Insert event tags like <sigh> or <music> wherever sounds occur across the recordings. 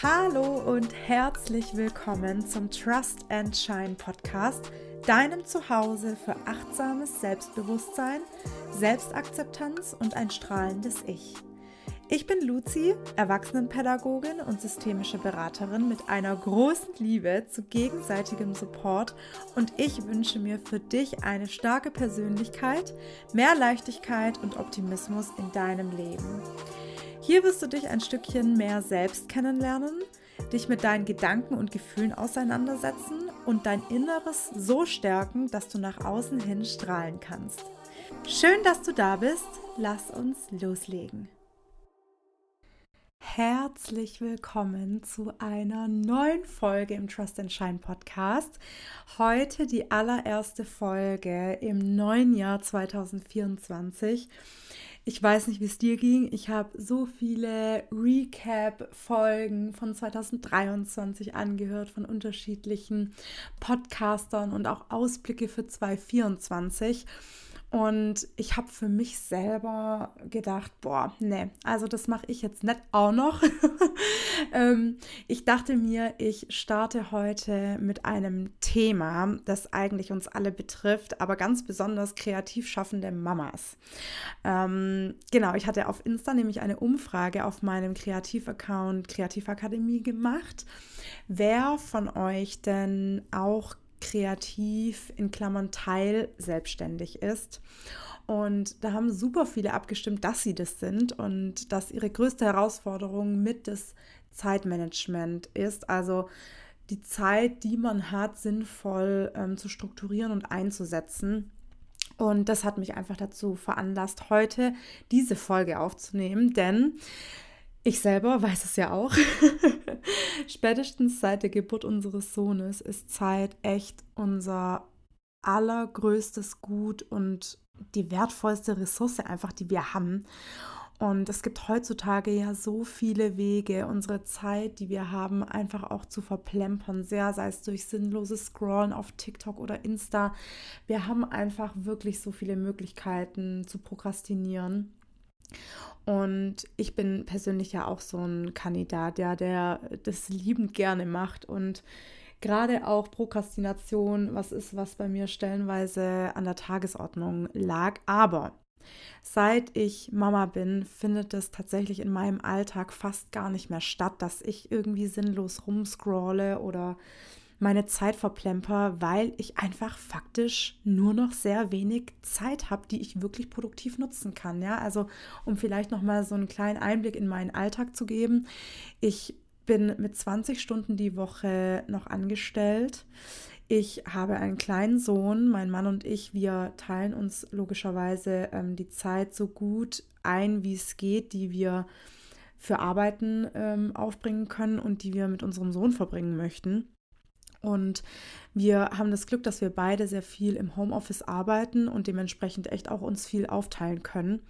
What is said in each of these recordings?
Hallo und herzlich willkommen zum Trust and Shine Podcast, deinem Zuhause für achtsames Selbstbewusstsein, Selbstakzeptanz und ein strahlendes Ich. Ich bin Luzi, Erwachsenenpädagogin und systemische Beraterin mit einer großen Liebe zu gegenseitigem Support und ich wünsche mir für dich eine starke Persönlichkeit, mehr Leichtigkeit und Optimismus in deinem Leben. Hier wirst du dich ein Stückchen mehr selbst kennenlernen, dich mit deinen Gedanken und Gefühlen auseinandersetzen und dein Inneres so stärken, dass du nach außen hin strahlen kannst. Schön, dass du da bist. Lass uns loslegen. Herzlich willkommen zu einer neuen Folge im Trust and Shine Podcast. Heute die allererste Folge im neuen Jahr 2024. Ich weiß nicht, wie es dir ging. Ich habe so viele Recap-Folgen von 2023 angehört von unterschiedlichen Podcastern und auch Ausblicke für 2024. Und ich habe für mich selber gedacht, boah, nee, also das mache ich jetzt nicht auch noch. <laughs> ähm, ich dachte mir, ich starte heute mit einem Thema, das eigentlich uns alle betrifft, aber ganz besonders kreativ schaffende Mamas. Ähm, genau, ich hatte auf Insta nämlich eine Umfrage auf meinem Kreativaccount Kreativakademie gemacht, wer von euch denn auch kreativ in Klammern Teil selbstständig ist. Und da haben super viele abgestimmt, dass sie das sind und dass ihre größte Herausforderung mit das Zeitmanagement ist. Also die Zeit, die man hat, sinnvoll ähm, zu strukturieren und einzusetzen. Und das hat mich einfach dazu veranlasst, heute diese Folge aufzunehmen, denn ich selber weiß es ja auch. <laughs> <laughs> Spätestens seit der Geburt unseres Sohnes ist Zeit echt unser allergrößtes Gut und die wertvollste Ressource einfach, die wir haben. Und es gibt heutzutage ja so viele Wege, unsere Zeit, die wir haben, einfach auch zu verplempern, sehr, sei es durch sinnloses Scrollen auf TikTok oder Insta. Wir haben einfach wirklich so viele Möglichkeiten zu prokrastinieren. Und ich bin persönlich ja auch so ein Kandidat, ja, der das liebend gerne macht und gerade auch Prokrastination, was ist, was bei mir stellenweise an der Tagesordnung lag. Aber seit ich Mama bin, findet es tatsächlich in meinem Alltag fast gar nicht mehr statt, dass ich irgendwie sinnlos rumscrolle oder meine Zeit verplemper, weil ich einfach faktisch nur noch sehr wenig Zeit habe, die ich wirklich produktiv nutzen kann. Ja, also um vielleicht noch mal so einen kleinen Einblick in meinen Alltag zu geben. Ich bin mit 20 Stunden die Woche noch angestellt. Ich habe einen kleinen Sohn, mein Mann und ich, wir teilen uns logischerweise ähm, die Zeit so gut ein, wie es geht, die wir für Arbeiten ähm, aufbringen können und die wir mit unserem Sohn verbringen möchten. Und wir haben das Glück, dass wir beide sehr viel im Homeoffice arbeiten und dementsprechend echt auch uns viel aufteilen können.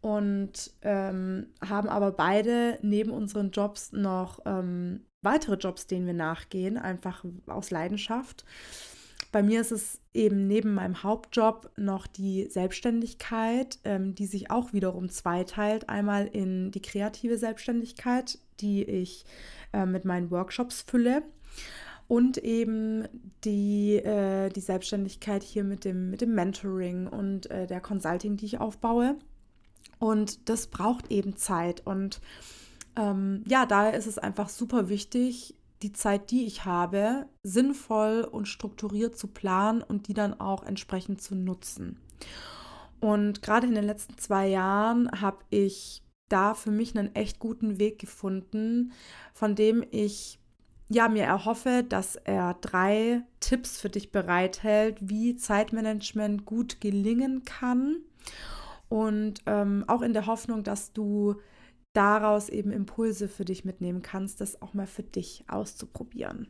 Und ähm, haben aber beide neben unseren Jobs noch ähm, weitere Jobs, denen wir nachgehen, einfach aus Leidenschaft. Bei mir ist es eben neben meinem Hauptjob noch die Selbstständigkeit, ähm, die sich auch wiederum zweiteilt. Einmal in die kreative Selbstständigkeit, die ich äh, mit meinen Workshops fülle und eben die, äh, die Selbstständigkeit hier mit dem, mit dem Mentoring und äh, der Consulting, die ich aufbaue. Und das braucht eben Zeit. Und ähm, ja, daher ist es einfach super wichtig, die Zeit, die ich habe, sinnvoll und strukturiert zu planen und die dann auch entsprechend zu nutzen. Und gerade in den letzten zwei Jahren habe ich da für mich einen echt guten Weg gefunden, von dem ich ja, mir erhoffe, dass er drei Tipps für dich bereithält, wie Zeitmanagement gut gelingen kann. Und ähm, auch in der Hoffnung, dass du daraus eben Impulse für dich mitnehmen kannst, das auch mal für dich auszuprobieren.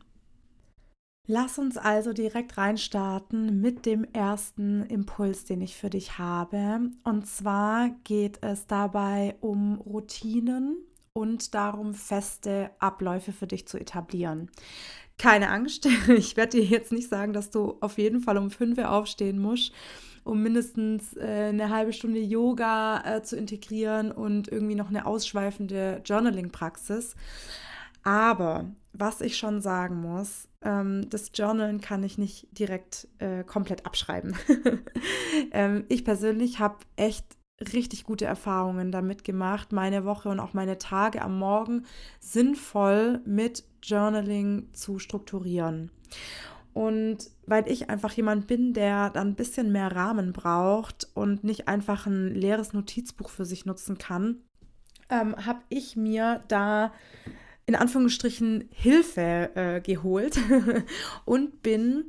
Lass uns also direkt reinstarten mit dem ersten Impuls, den ich für dich habe. Und zwar geht es dabei um Routinen und darum, feste Abläufe für dich zu etablieren. Keine Angst, <laughs> ich werde dir jetzt nicht sagen, dass du auf jeden Fall um 5 Uhr aufstehen musst, um mindestens äh, eine halbe Stunde Yoga äh, zu integrieren und irgendwie noch eine ausschweifende Journaling-Praxis. Aber was ich schon sagen muss, ähm, das Journalen kann ich nicht direkt äh, komplett abschreiben. <laughs> ähm, ich persönlich habe echt richtig gute Erfahrungen damit gemacht, meine Woche und auch meine Tage am Morgen sinnvoll mit Journaling zu strukturieren. Und weil ich einfach jemand bin, der dann ein bisschen mehr Rahmen braucht und nicht einfach ein leeres Notizbuch für sich nutzen kann, ähm, habe ich mir da in Anführungsstrichen Hilfe äh, geholt <laughs> und bin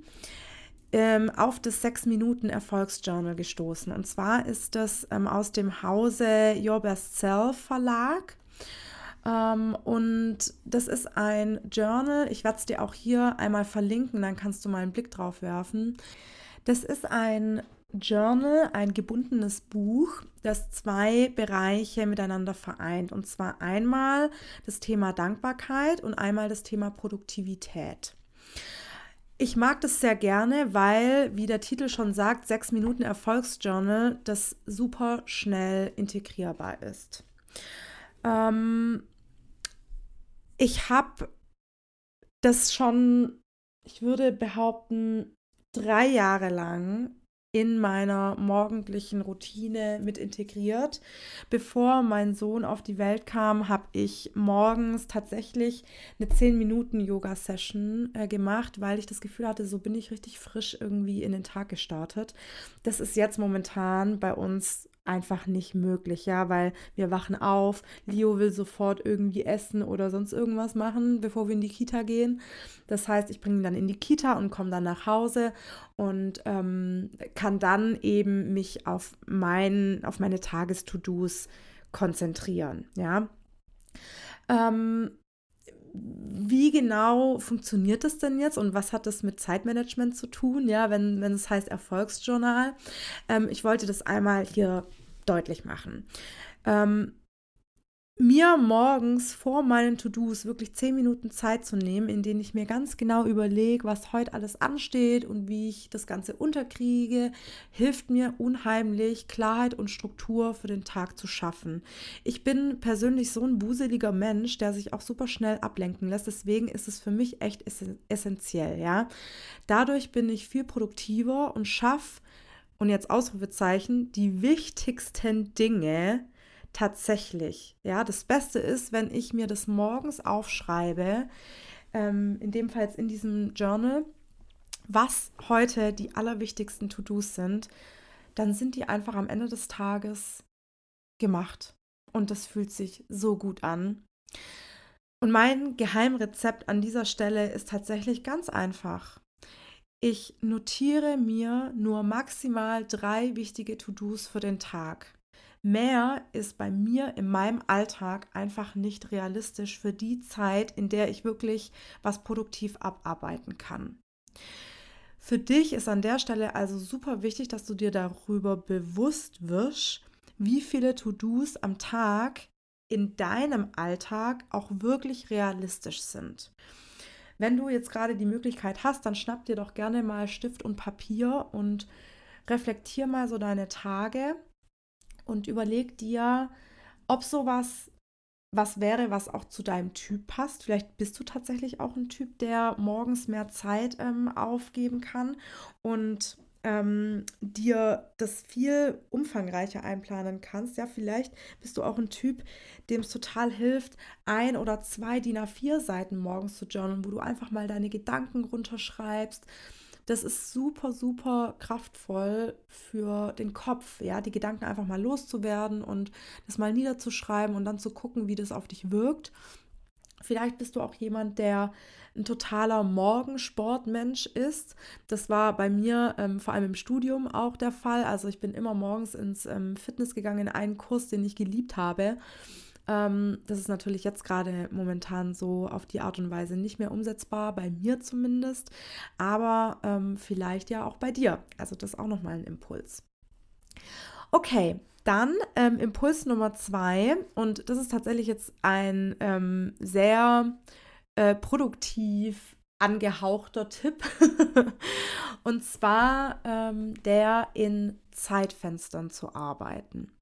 ähm, auf das 6-Minuten-Erfolgsjournal gestoßen. Und zwar ist das ähm, aus dem Hause Your Best Self Verlag. Ähm, und das ist ein Journal. Ich werde es dir auch hier einmal verlinken, dann kannst du mal einen Blick drauf werfen. Das ist ein Journal, ein gebundenes Buch, das zwei Bereiche miteinander vereint. Und zwar einmal das Thema Dankbarkeit und einmal das Thema Produktivität. Ich mag das sehr gerne, weil, wie der Titel schon sagt, sechs Minuten Erfolgsjournal, das super schnell integrierbar ist. Ähm, ich habe das schon, ich würde behaupten, drei Jahre lang in meiner morgendlichen Routine mit integriert. Bevor mein Sohn auf die Welt kam, habe ich morgens tatsächlich eine 10 Minuten Yoga-Session äh, gemacht, weil ich das Gefühl hatte, so bin ich richtig frisch irgendwie in den Tag gestartet. Das ist jetzt momentan bei uns einfach nicht möglich, ja, weil wir wachen auf, Leo will sofort irgendwie essen oder sonst irgendwas machen, bevor wir in die Kita gehen. Das heißt, ich bringe ihn dann in die Kita und komme dann nach Hause und ähm, kann dann eben mich auf, mein, auf meine Tages-To-Dos konzentrieren, ja. Ähm, wie genau funktioniert das denn jetzt und was hat das mit Zeitmanagement zu tun, ja, wenn, wenn es heißt Erfolgsjournal? Ähm, ich wollte das einmal hier deutlich machen. Ähm, mir morgens vor meinen To-Dos wirklich zehn Minuten Zeit zu nehmen, in denen ich mir ganz genau überlege, was heute alles ansteht und wie ich das Ganze unterkriege, hilft mir unheimlich, Klarheit und Struktur für den Tag zu schaffen. Ich bin persönlich so ein buseliger Mensch, der sich auch super schnell ablenken lässt. Deswegen ist es für mich echt essentiell, ja. Dadurch bin ich viel produktiver und schaffe und jetzt Ausrufezeichen, die wichtigsten Dinge tatsächlich. Ja, das Beste ist, wenn ich mir das morgens aufschreibe, ähm, in dem Fall jetzt in diesem Journal, was heute die allerwichtigsten To-Dos sind, dann sind die einfach am Ende des Tages gemacht. Und das fühlt sich so gut an. Und mein Geheimrezept an dieser Stelle ist tatsächlich ganz einfach. Ich notiere mir nur maximal drei wichtige To-Dos für den Tag. Mehr ist bei mir in meinem Alltag einfach nicht realistisch für die Zeit, in der ich wirklich was produktiv abarbeiten kann. Für dich ist an der Stelle also super wichtig, dass du dir darüber bewusst wirst, wie viele To-Dos am Tag in deinem Alltag auch wirklich realistisch sind. Wenn du jetzt gerade die Möglichkeit hast, dann schnapp dir doch gerne mal Stift und Papier und reflektier mal so deine Tage und überleg dir, ob sowas was wäre, was auch zu deinem Typ passt. Vielleicht bist du tatsächlich auch ein Typ, der morgens mehr Zeit ähm, aufgeben kann und ähm, dir das viel umfangreicher einplanen kannst. Ja, vielleicht bist du auch ein Typ, dem es total hilft, ein oder zwei DIN A4 Seiten morgens zu journalen, wo du einfach mal deine Gedanken runterschreibst. Das ist super, super kraftvoll für den Kopf, ja, die Gedanken einfach mal loszuwerden und das mal niederzuschreiben und dann zu gucken, wie das auf dich wirkt. Vielleicht bist du auch jemand, der ein totaler Morgensportmensch ist. Das war bei mir ähm, vor allem im Studium auch der Fall. Also ich bin immer morgens ins ähm, Fitness gegangen in einen Kurs, den ich geliebt habe. Ähm, das ist natürlich jetzt gerade momentan so auf die Art und Weise nicht mehr umsetzbar, bei mir zumindest, aber ähm, vielleicht ja auch bei dir. Also das ist auch nochmal ein Impuls. Okay, dann ähm, Impuls Nummer zwei, und das ist tatsächlich jetzt ein ähm, sehr äh, produktiv angehauchter Tipp. <laughs> und zwar ähm, der in Zeitfenstern zu arbeiten.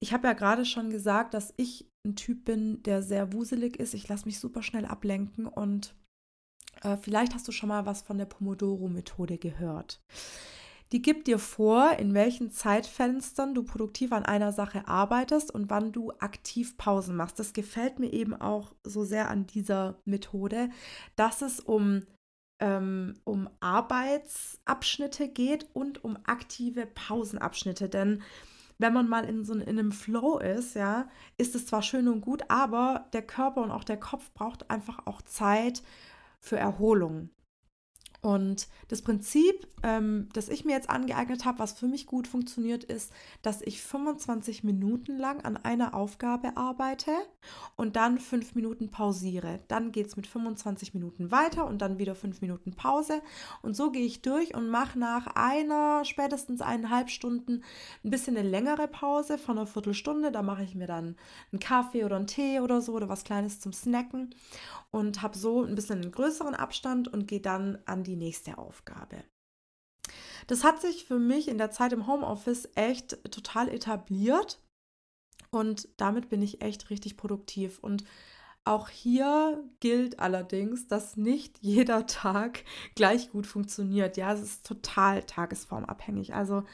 ich habe ja gerade schon gesagt, dass ich ein Typ bin, der sehr wuselig ist. Ich lasse mich super schnell ablenken und äh, vielleicht hast du schon mal was von der Pomodoro-Methode gehört. Die gibt dir vor, in welchen Zeitfenstern du produktiv an einer Sache arbeitest und wann du aktiv Pausen machst. Das gefällt mir eben auch so sehr an dieser Methode, dass es um, ähm, um Arbeitsabschnitte geht und um aktive Pausenabschnitte. Denn wenn man mal in so in einem Flow ist, ja, ist es zwar schön und gut, aber der Körper und auch der Kopf braucht einfach auch Zeit für Erholung. Und das Prinzip, ähm, das ich mir jetzt angeeignet habe, was für mich gut funktioniert, ist, dass ich 25 Minuten lang an einer Aufgabe arbeite und dann fünf Minuten pausiere. Dann geht es mit 25 Minuten weiter und dann wieder fünf Minuten Pause. Und so gehe ich durch und mache nach einer, spätestens eineinhalb Stunden ein bisschen eine längere Pause von einer Viertelstunde. Da mache ich mir dann einen Kaffee oder einen Tee oder so oder was Kleines zum Snacken und habe so ein bisschen einen größeren Abstand und gehe dann an die nächste Aufgabe. Das hat sich für mich in der Zeit im Homeoffice echt total etabliert und damit bin ich echt richtig produktiv. Und auch hier gilt allerdings, dass nicht <laughs> jeder Tag gleich gut funktioniert. Ja, es ist total tagesformabhängig. Also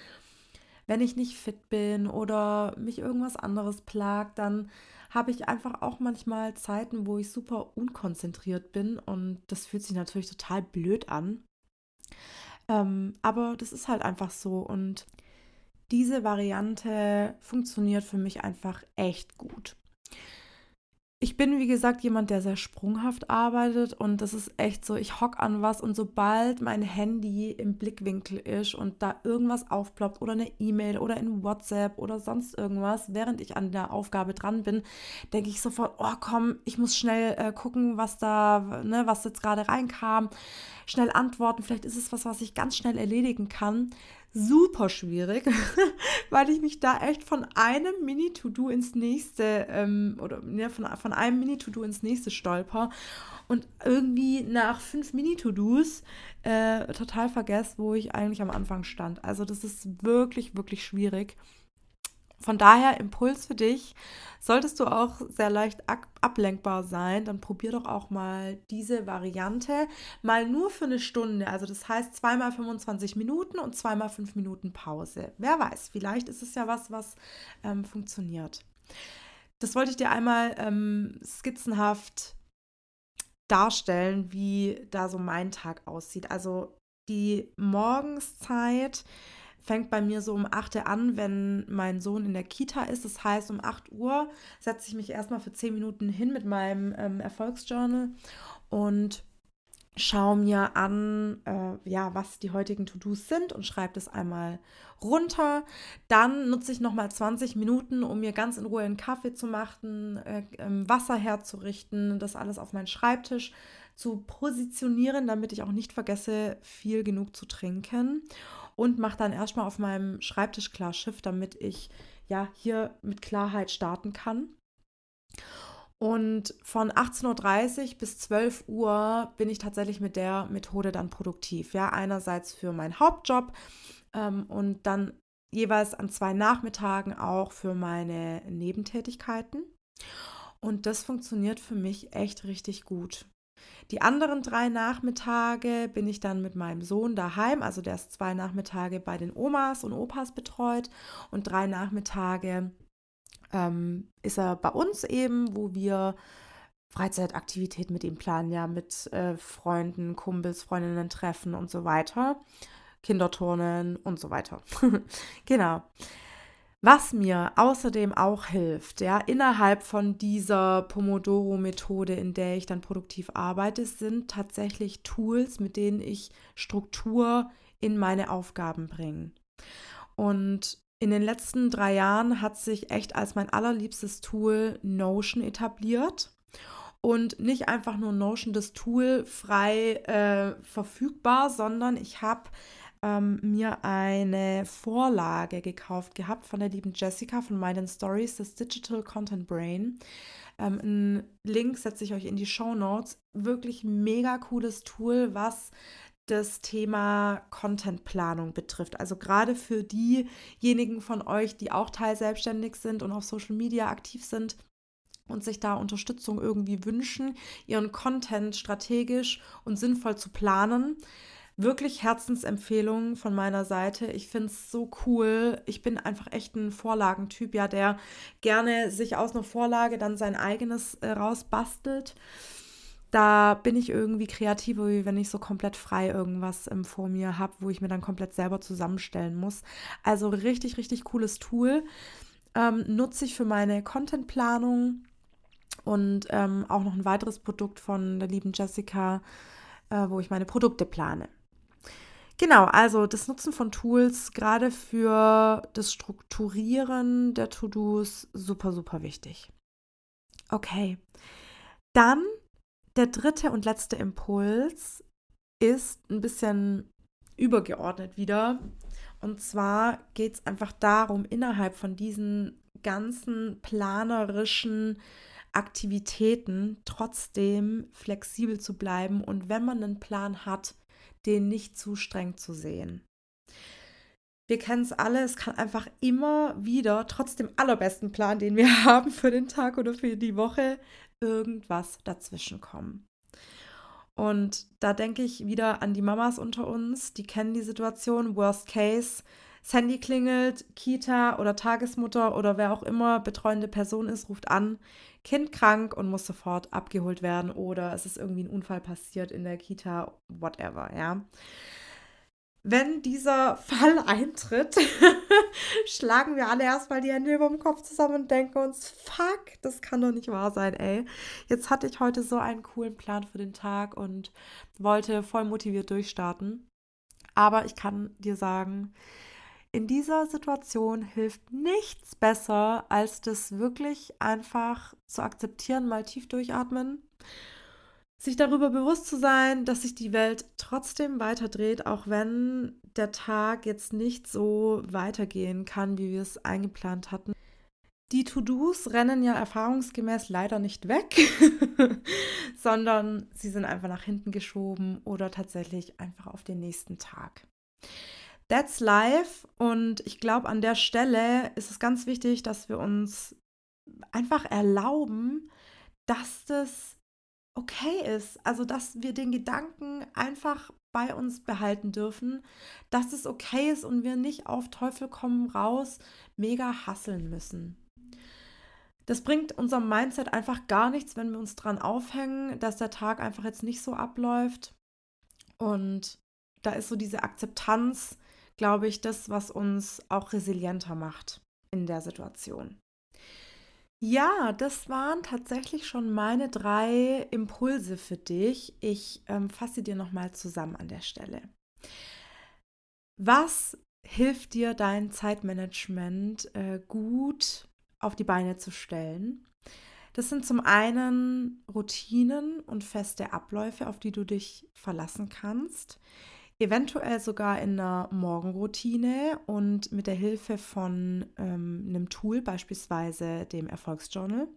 wenn ich nicht fit bin oder mich irgendwas anderes plagt, dann habe ich einfach auch manchmal Zeiten, wo ich super unkonzentriert bin und das fühlt sich natürlich total blöd an. Ähm, aber das ist halt einfach so und diese Variante funktioniert für mich einfach echt gut. Ich bin, wie gesagt, jemand, der sehr sprunghaft arbeitet und das ist echt so, ich hock an was und sobald mein Handy im Blickwinkel ist und da irgendwas aufploppt oder eine E-Mail oder in WhatsApp oder sonst irgendwas, während ich an der Aufgabe dran bin, denke ich sofort, oh komm, ich muss schnell äh, gucken, was da, ne, was jetzt gerade reinkam, schnell antworten, vielleicht ist es was, was ich ganz schnell erledigen kann super schwierig, <laughs> weil ich mich da echt von einem Mini-To-Do ins nächste ähm, oder ja, von, von einem Mini-To-Do ins nächste stolper und irgendwie nach fünf Mini-To-Dos äh, total vergesse, wo ich eigentlich am Anfang stand. Also das ist wirklich, wirklich schwierig. Von daher Impuls für dich. Solltest du auch sehr leicht ablenkbar sein, dann probier doch auch mal diese Variante mal nur für eine Stunde. Also das heißt zweimal 25 Minuten und zweimal 5 Minuten Pause. Wer weiß, vielleicht ist es ja was, was ähm, funktioniert. Das wollte ich dir einmal ähm, skizzenhaft darstellen, wie da so mein Tag aussieht. Also die Morgenszeit fängt bei mir so um 8 Uhr an, wenn mein Sohn in der Kita ist. Das heißt, um 8 Uhr setze ich mich erstmal für 10 Minuten hin mit meinem ähm, Erfolgsjournal und schaue mir an, äh, ja, was die heutigen To-Dos sind und schreibe das einmal runter. Dann nutze ich nochmal 20 Minuten, um mir ganz in Ruhe einen Kaffee zu machen, äh, äh, Wasser herzurichten, das alles auf meinen Schreibtisch zu positionieren, damit ich auch nicht vergesse, viel genug zu trinken und mache dann erstmal auf meinem Schreibtisch klar Schiff, damit ich ja hier mit Klarheit starten kann. Und von 18.30 Uhr bis 12 Uhr bin ich tatsächlich mit der Methode dann produktiv. Ja, einerseits für meinen Hauptjob ähm, und dann jeweils an zwei Nachmittagen auch für meine Nebentätigkeiten. Und das funktioniert für mich echt richtig gut. Die anderen drei Nachmittage bin ich dann mit meinem Sohn daheim. Also der ist zwei Nachmittage bei den Omas und Opas betreut und drei Nachmittage ähm, ist er bei uns eben, wo wir Freizeitaktivitäten mit ihm planen, ja, mit äh, Freunden, Kumpels, Freundinnen treffen und so weiter. Kinderturnen und so weiter. <laughs> genau. Was mir außerdem auch hilft, ja, innerhalb von dieser Pomodoro-Methode, in der ich dann produktiv arbeite, sind tatsächlich Tools, mit denen ich Struktur in meine Aufgaben bringe. Und in den letzten drei Jahren hat sich echt als mein allerliebstes Tool Notion etabliert. Und nicht einfach nur Notion, das Tool frei äh, verfügbar, sondern ich habe ähm, mir eine Vorlage gekauft gehabt von der lieben Jessica von meinen Stories, das Digital Content Brain. Ähm, einen Link setze ich euch in die Show Notes. Wirklich mega cooles Tool, was das Thema Contentplanung betrifft. Also gerade für diejenigen von euch, die auch teilselbstständig sind und auf Social Media aktiv sind und sich da Unterstützung irgendwie wünschen, ihren Content strategisch und sinnvoll zu planen. Wirklich Herzensempfehlung von meiner Seite. Ich finde es so cool. Ich bin einfach echt ein Vorlagentyp, ja, der gerne sich aus einer Vorlage dann sein eigenes äh, rausbastelt da bin ich irgendwie kreativer, wie wenn ich so komplett frei irgendwas ähm, vor mir habe, wo ich mir dann komplett selber zusammenstellen muss. Also richtig, richtig cooles Tool. Ähm, nutze ich für meine Contentplanung und ähm, auch noch ein weiteres Produkt von der lieben Jessica, äh, wo ich meine Produkte plane. Genau, also das Nutzen von Tools gerade für das Strukturieren der To-Dos super, super wichtig. Okay, dann der dritte und letzte Impuls ist ein bisschen übergeordnet wieder. Und zwar geht es einfach darum, innerhalb von diesen ganzen planerischen Aktivitäten trotzdem flexibel zu bleiben und wenn man einen Plan hat, den nicht zu streng zu sehen. Wir kennen es alle, es kann einfach immer wieder, trotz dem allerbesten Plan, den wir <laughs> haben für den Tag oder für die Woche, irgendwas dazwischen kommen. Und da denke ich wieder an die Mamas unter uns, die kennen die Situation. Worst Case, das Handy klingelt, Kita oder Tagesmutter oder wer auch immer betreuende Person ist, ruft an, Kind krank und muss sofort abgeholt werden oder es ist irgendwie ein Unfall passiert in der Kita, whatever, ja. Wenn dieser Fall <laughs> eintritt, schlagen wir alle erstmal die Hände über dem Kopf zusammen und denken uns, fuck, das kann doch nicht wahr sein, ey. Jetzt hatte ich heute so einen coolen Plan für den Tag und wollte voll motiviert durchstarten. Aber ich kann dir sagen, in dieser Situation hilft nichts besser, als das wirklich einfach zu akzeptieren, mal tief durchatmen sich darüber bewusst zu sein, dass sich die Welt trotzdem weiterdreht, auch wenn der Tag jetzt nicht so weitergehen kann, wie wir es eingeplant hatten. Die To-Dos rennen ja erfahrungsgemäß leider nicht weg, <laughs> sondern sie sind einfach nach hinten geschoben oder tatsächlich einfach auf den nächsten Tag. That's life und ich glaube, an der Stelle ist es ganz wichtig, dass wir uns einfach erlauben, dass das okay ist. Also, dass wir den Gedanken einfach bei uns behalten dürfen, dass es okay ist und wir nicht auf Teufel kommen raus mega hasseln müssen. Das bringt unserem Mindset einfach gar nichts, wenn wir uns dran aufhängen, dass der Tag einfach jetzt nicht so abläuft. Und da ist so diese Akzeptanz, glaube ich, das, was uns auch resilienter macht in der Situation. Ja, das waren tatsächlich schon meine drei Impulse für dich. Ich ähm, fasse dir nochmal zusammen an der Stelle. Was hilft dir, dein Zeitmanagement äh, gut auf die Beine zu stellen? Das sind zum einen Routinen und feste Abläufe, auf die du dich verlassen kannst eventuell sogar in einer Morgenroutine und mit der Hilfe von ähm, einem Tool, beispielsweise dem Erfolgsjournal.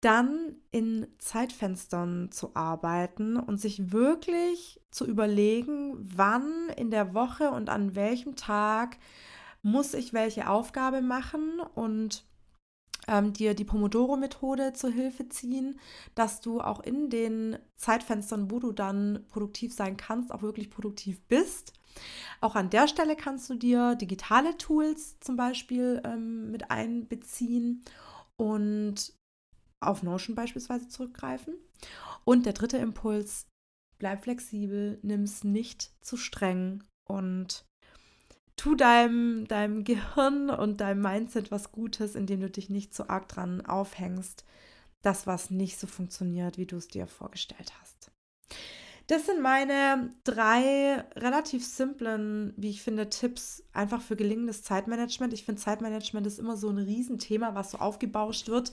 Dann in Zeitfenstern zu arbeiten und sich wirklich zu überlegen, wann in der Woche und an welchem Tag muss ich welche Aufgabe machen und ähm, dir die Pomodoro-Methode zur Hilfe ziehen, dass du auch in den Zeitfenstern, wo du dann produktiv sein kannst, auch wirklich produktiv bist. Auch an der Stelle kannst du dir digitale Tools zum Beispiel ähm, mit einbeziehen und auf Notion beispielsweise zurückgreifen. Und der dritte Impuls, bleib flexibel, nimm es nicht zu streng und tu deinem, deinem Gehirn und deinem Mindset was Gutes, indem du dich nicht so arg dran aufhängst, das, was nicht so funktioniert, wie du es dir vorgestellt hast. Das sind meine drei relativ simplen, wie ich finde, Tipps einfach für gelingendes Zeitmanagement. Ich finde, Zeitmanagement ist immer so ein Riesenthema, was so aufgebauscht wird.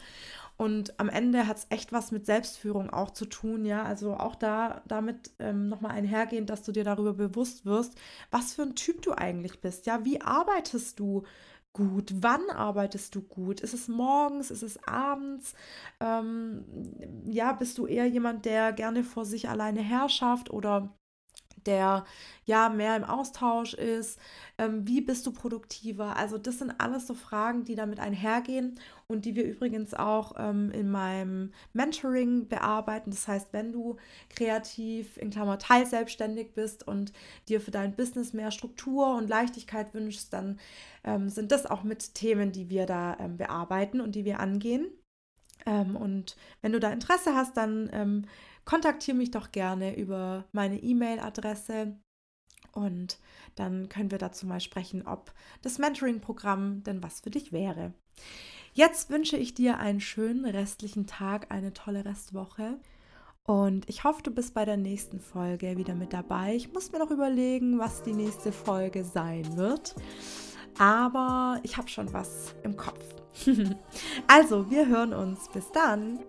Und am Ende hat es echt was mit Selbstführung auch zu tun, ja. Also auch da damit ähm, nochmal einhergehend, dass du dir darüber bewusst wirst, was für ein Typ du eigentlich bist, ja. Wie arbeitest du? gut? Wann arbeitest du gut? Ist es morgens? Ist es abends? Ähm, ja, bist du eher jemand, der gerne vor sich alleine herrschaft oder der ja mehr im Austausch ist? Ähm, wie bist du produktiver? Also das sind alles so Fragen, die damit einhergehen und die wir übrigens auch ähm, in meinem Mentoring bearbeiten. Das heißt, wenn du kreativ, in Klammer teilselbstständig bist und dir für dein Business mehr Struktur und Leichtigkeit wünschst, dann ähm, sind das auch mit Themen, die wir da ähm, bearbeiten und die wir angehen. Ähm, und wenn du da Interesse hast, dann ähm, kontaktiere mich doch gerne über meine E-Mail-Adresse und dann können wir dazu mal sprechen, ob das Mentoring-Programm denn was für dich wäre. Jetzt wünsche ich dir einen schönen restlichen Tag, eine tolle Restwoche. Und ich hoffe, du bist bei der nächsten Folge wieder mit dabei. Ich muss mir noch überlegen, was die nächste Folge sein wird. Aber ich habe schon was im Kopf. <laughs> also, wir hören uns. Bis dann.